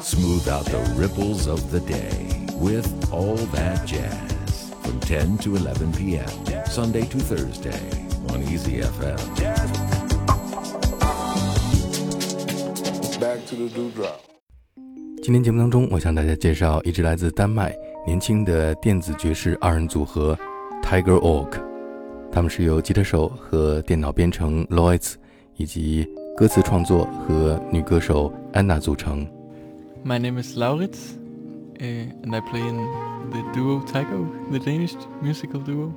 Smooth out the ripples of the day with All That Jazz from 10 to 11 p.m. Sunday to Thursday on Easy FM. Back to the dewdrop. 今天节目当中，我向大家介绍一支来自丹麦年轻的电子爵士二人组合 Tiger Oak，他们是由吉他手和电脑编程 Lauritz 以及歌词创作和女歌手安娜组成。My name is Lauritz, uh, and I play in the duo Tiger Oak, the Danish musical duo.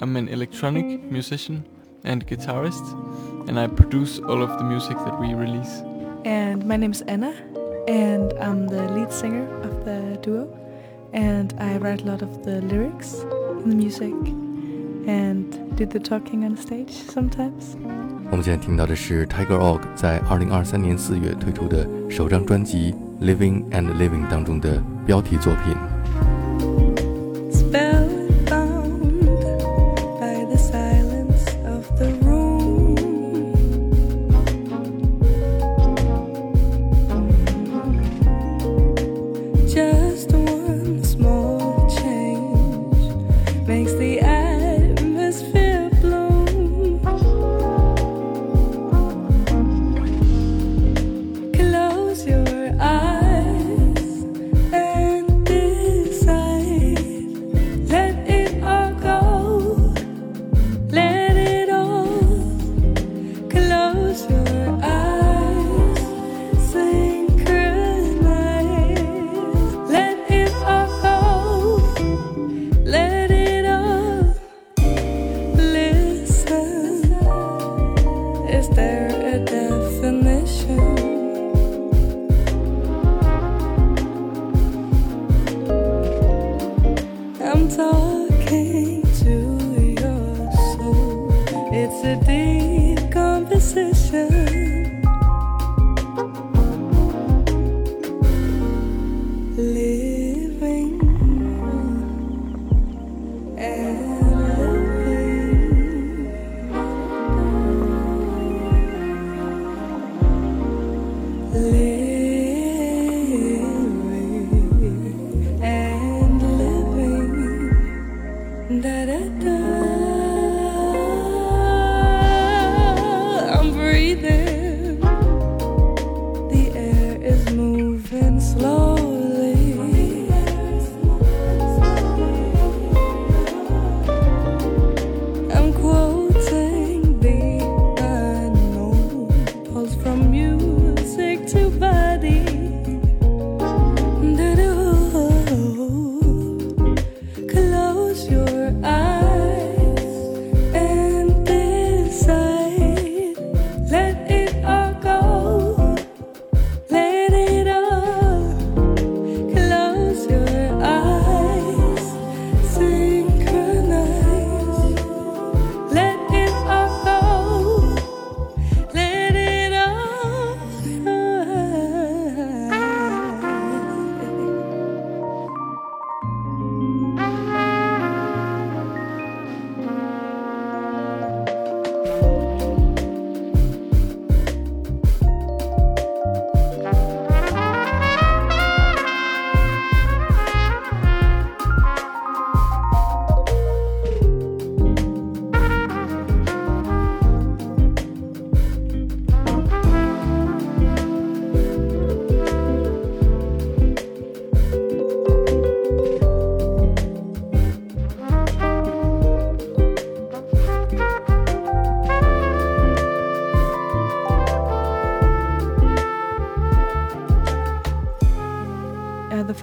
I'm an electronic musician and guitarist, and I produce all of the music that we release. And my name is Anna, and I'm the lead singer of the duo, and I write a lot of the lyrics in the music, and do the talking on stage sometimes. 我们现在听到的是 Tiger Oak 在2023年4月推出的首张专辑《Living and Living》当中的标题作品。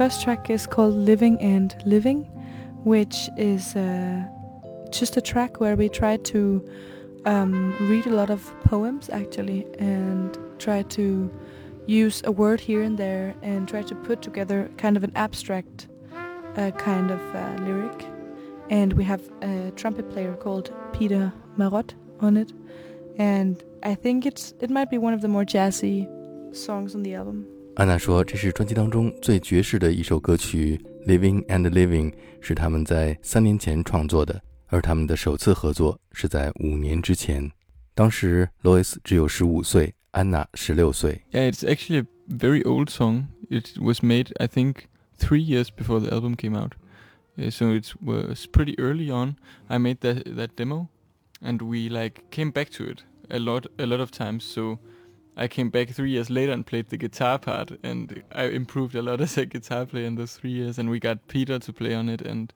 First track is called Living and Living, which is uh, just a track where we try to um, read a lot of poems actually and try to use a word here and there and try to put together kind of an abstract uh, kind of uh, lyric. And we have a trumpet player called Peter Marot on it, and I think it's it might be one of the more jazzy songs on the album. 安娜说，这是专辑当中最爵士的一首歌曲《Living and Living》，是他们在三年前创作的，而他们的首次合作是在五年之前。当时 Lois 只有十五岁，安娜十六岁。 Yeah, it's actually very old song. It was made, I think, three years before the album came out. Uh, so it was pretty early on. I made that that demo, and we like came back to it a lot, a lot of times. So I came back three years later and played the guitar part, and I improved a lot as a guitar player in those three years. And we got Peter to play on it, and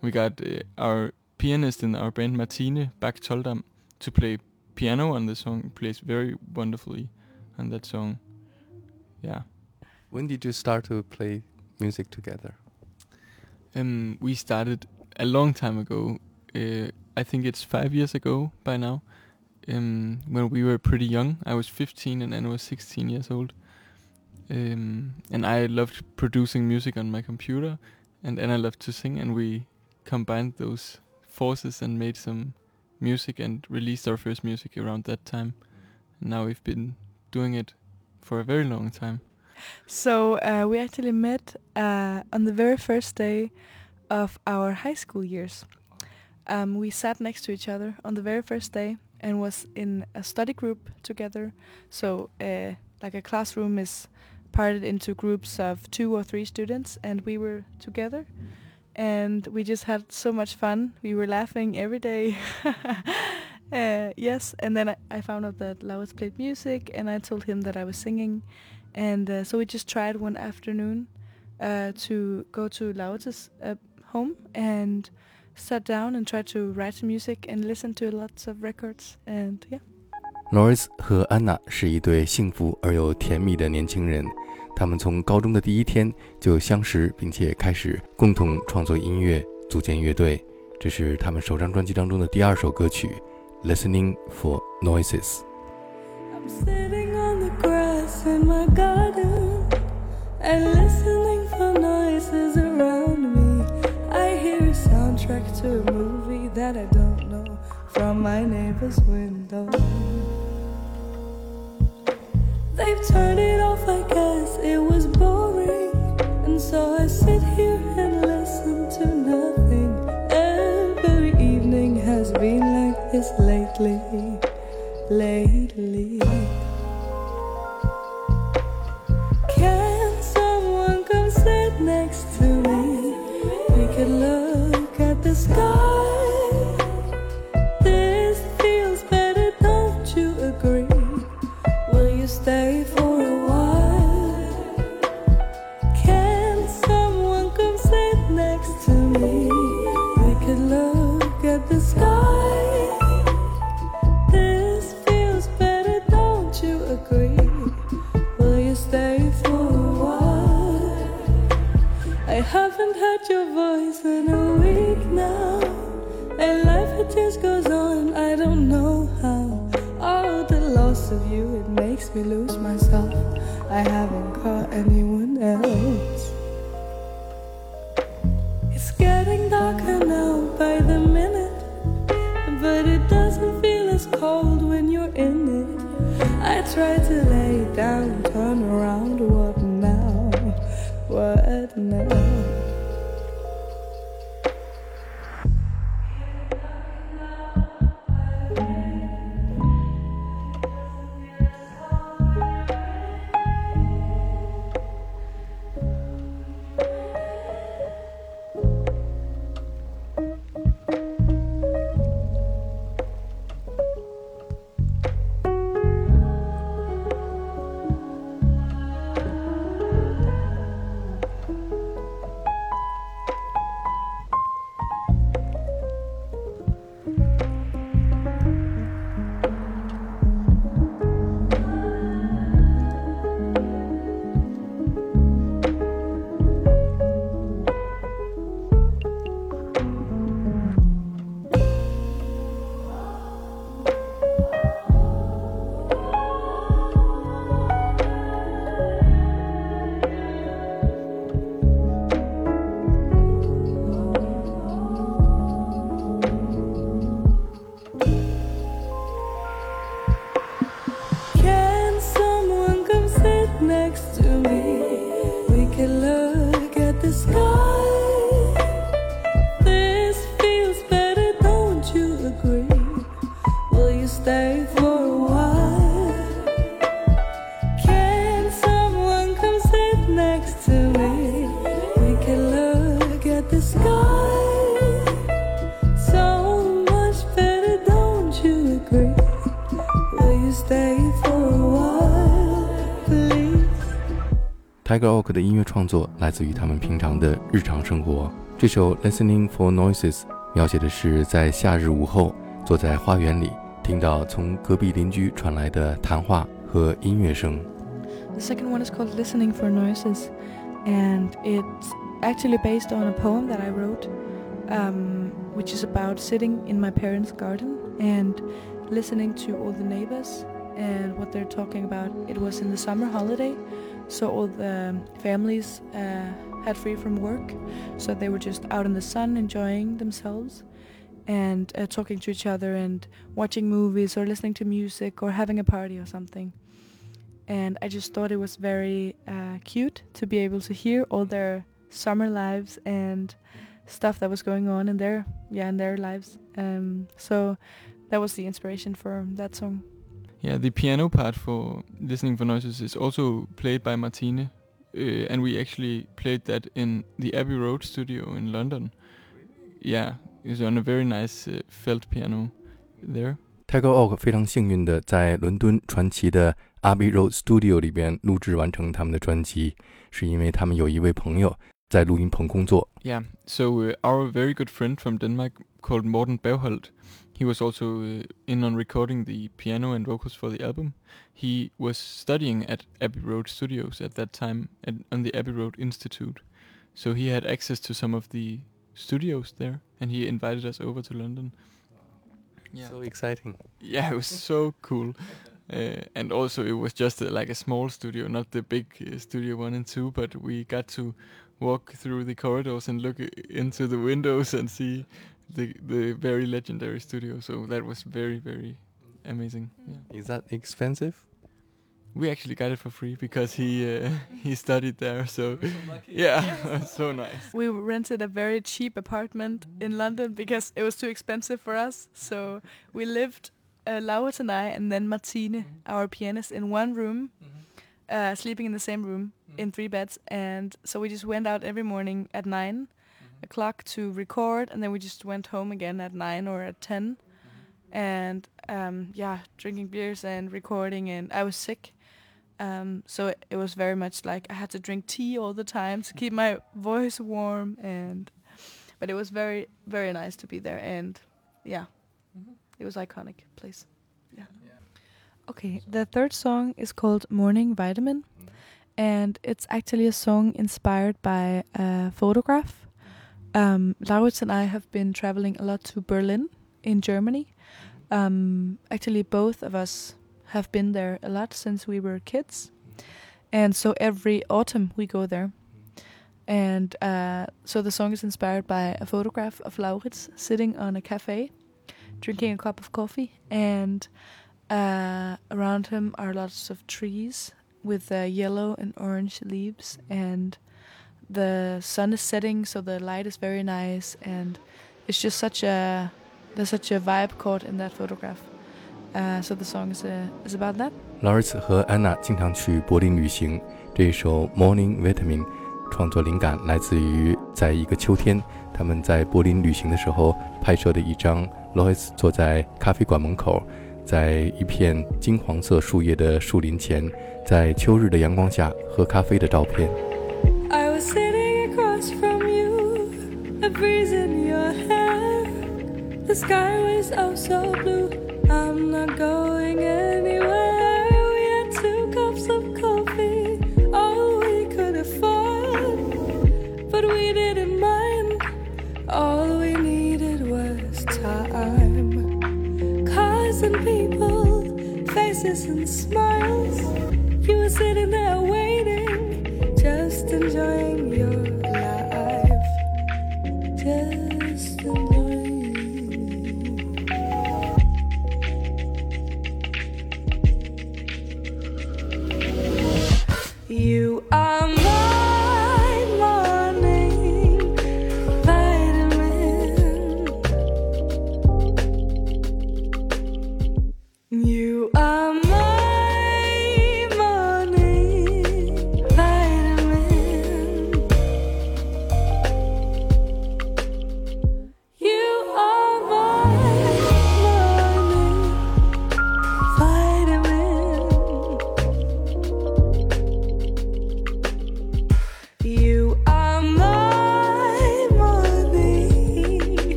we got uh, our pianist in our band, Martine Bach Toldam, to play piano on the song. Plays very wonderfully on that song. Yeah. When did you start to play music together? Um, we started a long time ago. Uh, I think it's five years ago by now. Um, when we were pretty young, I was 15 and Anna was 16 years old. Um, and I loved producing music on my computer, and Anna loved to sing, and we combined those forces and made some music and released our first music around that time. And now we've been doing it for a very long time. So uh, we actually met uh, on the very first day of our high school years. Um, we sat next to each other on the very first day and was in a study group together. So uh, like a classroom is parted into groups of two or three students, and we were together. And we just had so much fun. We were laughing every day. uh, yes, and then I, I found out that Lauritz played music, and I told him that I was singing, and uh, so we just tried one afternoon uh, to go to Lauritz's uh, home and sat down and tried to write some music and listen to lots of records, and yeah. Norris 和安娜是一对幸福而又甜蜜的年轻人。他们从高中的第一天就相识，并且开始共同创作音乐，组建乐队。这是他们首张专辑当中的第二首歌曲《Listening for Noises》。 I'm sitting on the grass in my garden and listening for noises to a movie that I don't know from my neighbor's window. They've turned it off, I guess it was boring, and so I sit here and listen to nothing. Every evening has been like this lately lately. You stay Tiger Oak 的音乐创作来自于他们平常的日常生活。这首《Listening for Noises》描写的是在夏日午后，坐在花园里，听到从隔壁邻居传来的谈话和音乐声。The second one is called Listening for Noises, and it's actually based on a poem that I wrote, um, which is about sitting in my parents' garden and listening to all the neighbors and what they're talking about. It was in the summer holiday, so all the families uh, had free from work, so they were just out in the sun enjoying themselves and uh, talking to each other and watching movies or listening to music or having a party or something. And I just thought it was very uh, cute to be able to hear all their summer lives and stuff that was going on in their yeah in their lives. Um, so that was the inspiration for that song. Yeah, the piano part for Listening for Noises is also played by Martine, uh, and we actually played that in the Abbey Road studio in London. Yeah, it's on a very nice uh, felt piano there. Tiger Oak 非常幸运的在伦敦传奇的 Abbey Road Studio 里边录制完成他们的专辑，是因为他们有一位朋友在录音棚工作。Yeah, so uh, our very good friend from Denmark called Morten Bergholt he was also uh, in on recording the piano and vocals for the album. He was studying at Abbey Road Studios at that time at, on the Abbey Road Institute. So he had access to some of the studios there and he invited us over to London. Yeah. So exciting. Yeah, it was so cool. Uh, and also it was just like a small studio, not the big uh, studio one and two, but we got to walk through the corridors and look into the windows and see the the very legendary studio. So that was very very amazing. Yeah. Is that expensive? We actually got it for free because he uh, he studied there. So yeah, so nice. We rented a very cheap apartment in London because it was too expensive for us. So we lived, uh, Laurits and I, and then Martine, our pianist, in one room, uh, sleeping in the same room in three beds. And so we just went out every morning at nine o'clock to record, and then we just went home again at nine or at 10 mm-hmm. and um, yeah, drinking beers and recording. And I was sick, um, so it, it, was very much like I had to drink tea all the time to keep my voice warm. And but it was very very nice to be there, and yeah, mm-hmm. it was iconic place. Yeah. yeah. Okay, the third song is called Morning Vitamin. Mm-hmm. And it's actually a song inspired by a photograph um, Laurits and I have been traveling a lot to Berlin in Germany. Um, actually, both of us have been there a lot since we were kids, and so every autumn we go there. And uh, so the song is inspired by a photograph of Laurits sitting on a cafe, drinking a cup of coffee, and uh, around him are lots of trees with uh, yellow and orange leaves and the sun is setting, so the light is very nice, and it's just such a there's such a vibe caught in that photograph. Uh, so the song is uh, is about that. Lawrence 和安娜经常去柏林旅行。这一首《Morning Vitamin》创作灵感来自于在一个秋天，他们在柏林旅行的时候拍摄的一张 Lois 坐在咖啡馆门口，在一片金黄色树叶的树林前，在秋日的阳光下喝咖啡的照片。Breeze in your hair. The sky was oh so blue. I'm not going anywhere. We had two cups of coffee, all we could afford. But we didn't mind. All we needed was time. Cars and people, faces and smiles. You were sitting there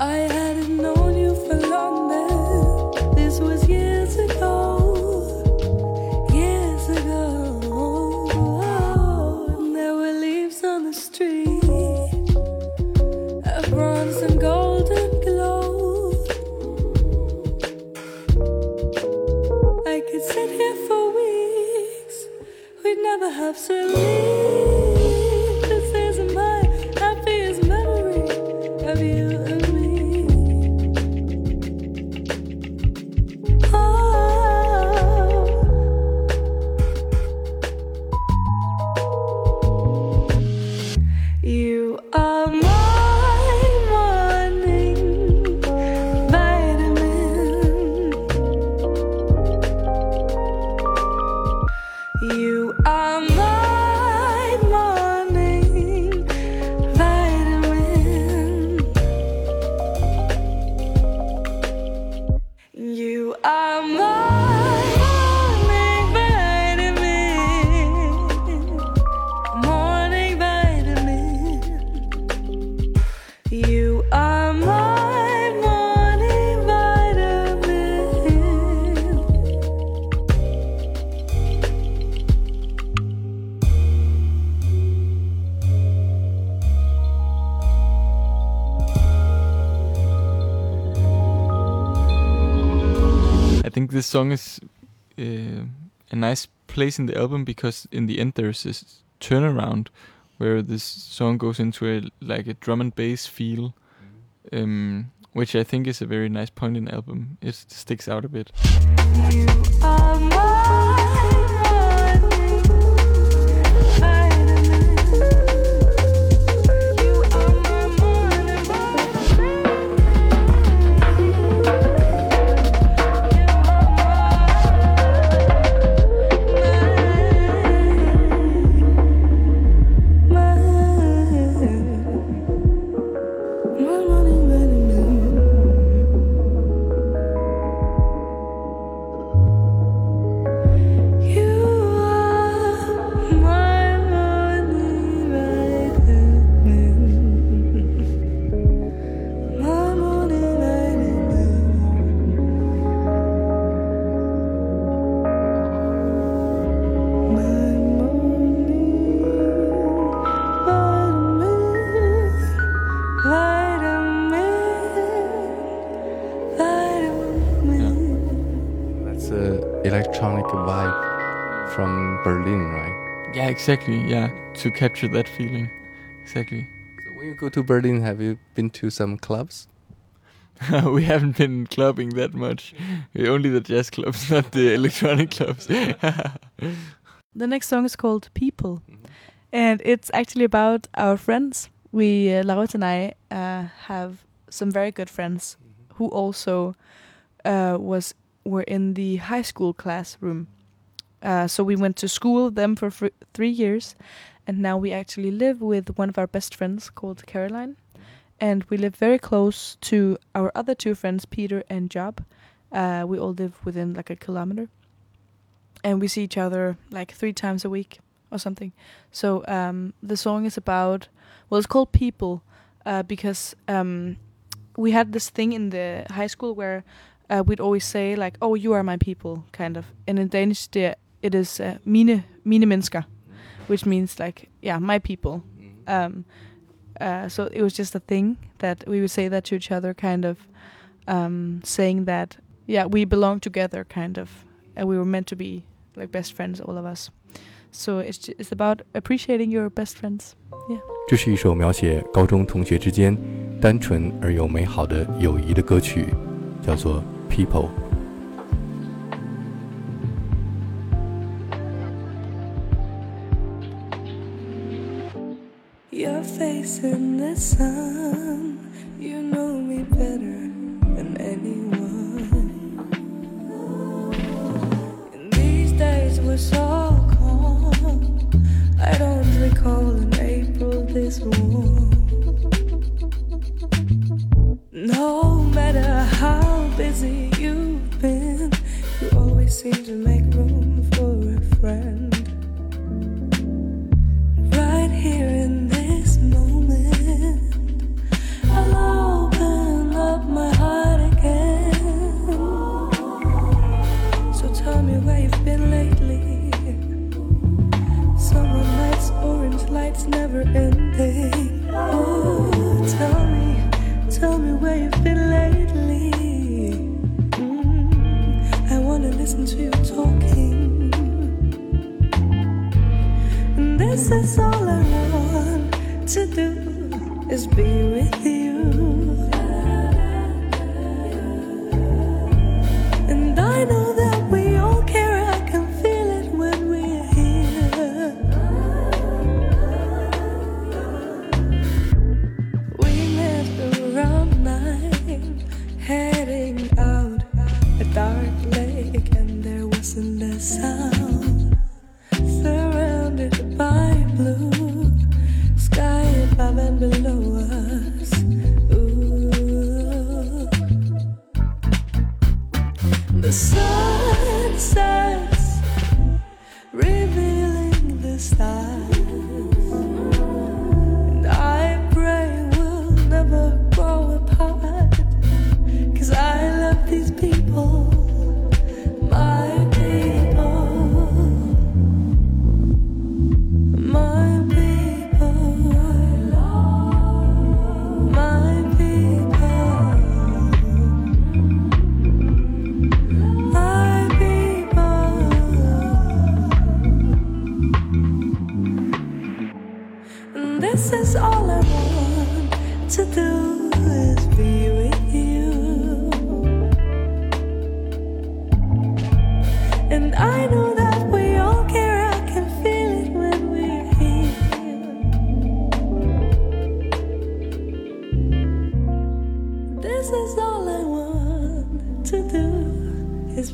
I think this song is uh, a nice place in the album because in the end there's this turnaround where this song goes into a like a drum and bass feel, um, which I think is a very nice point in the album. It sticks out a bit. Exactly. Yeah, to capture that feeling. Exactly. So when you go to Berlin, have you been to some clubs? we haven't been clubbing that much. Only the jazz clubs, not the electronic clubs. The next song is called People, and it's actually about our friends. We, uh, Laurits and I, uh, have some very good friends who also uh, was were in the high school classroom. Uh, so we went to school with them for three years, and now we actually live with one of our best friends called Caroline, and we live very close to our other two friends, Peter and Job. Uh, we all live within like a kilometer, and we see each other like three times a week or something. So um, the song is about well, it's called People uh, because um, we had this thing in the high school where uh, we'd always say like, "Oh, you are my people," kind of. And in Danish, there it is uh, mine mine mennesker, which means like yeah, my people. Um, uh, so it was just a thing that we would say that to each other, kind of um, saying that yeah, we belong together, kind of, and we were meant to be like best friends, all of us. So it's ju- it's about appreciating your best friends. 这是一首描写高中同学之间单纯而又美好的友谊的歌曲，叫做《People》。 In the sun, this is all I want to do is be with you.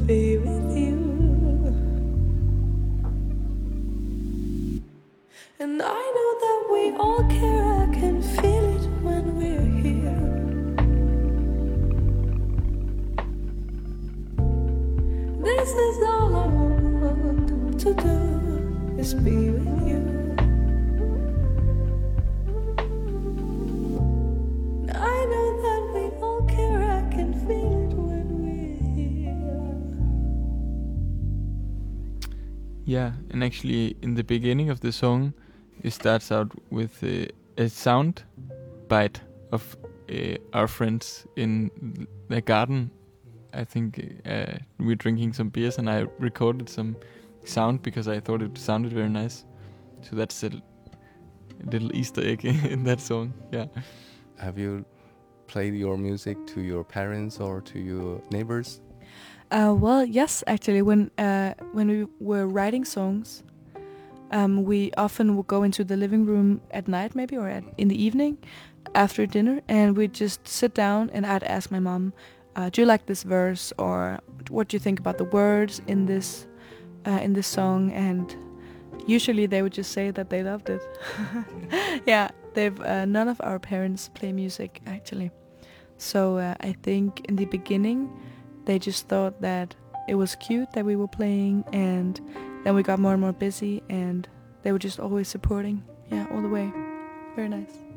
Be with actually, in the beginning of the song, it starts out with uh, a sound bite of uh, our friends in the garden. I think uh, we're drinking some beers, and I recorded some sound because I thought it sounded very nice. So that's a little Easter egg in that song. Yeah. Have you played your music to your parents or to your neighbors? Uh, well, yes, actually, when uh, when we were writing songs, um, we often would go into the living room at night, maybe, or at, in the evening after dinner, and we'd just sit down, and I'd ask my mom, uh, "Do you like this verse?" or "What do you think about the words in this uh, in this song?" And usually they would just say that they loved it. yeah, they've uh, none of our parents play music actually, so uh, I think in the beginning they just thought that it was cute that we were playing and then we got more and more busy and they were just always supporting. Yeah all the way. Very nice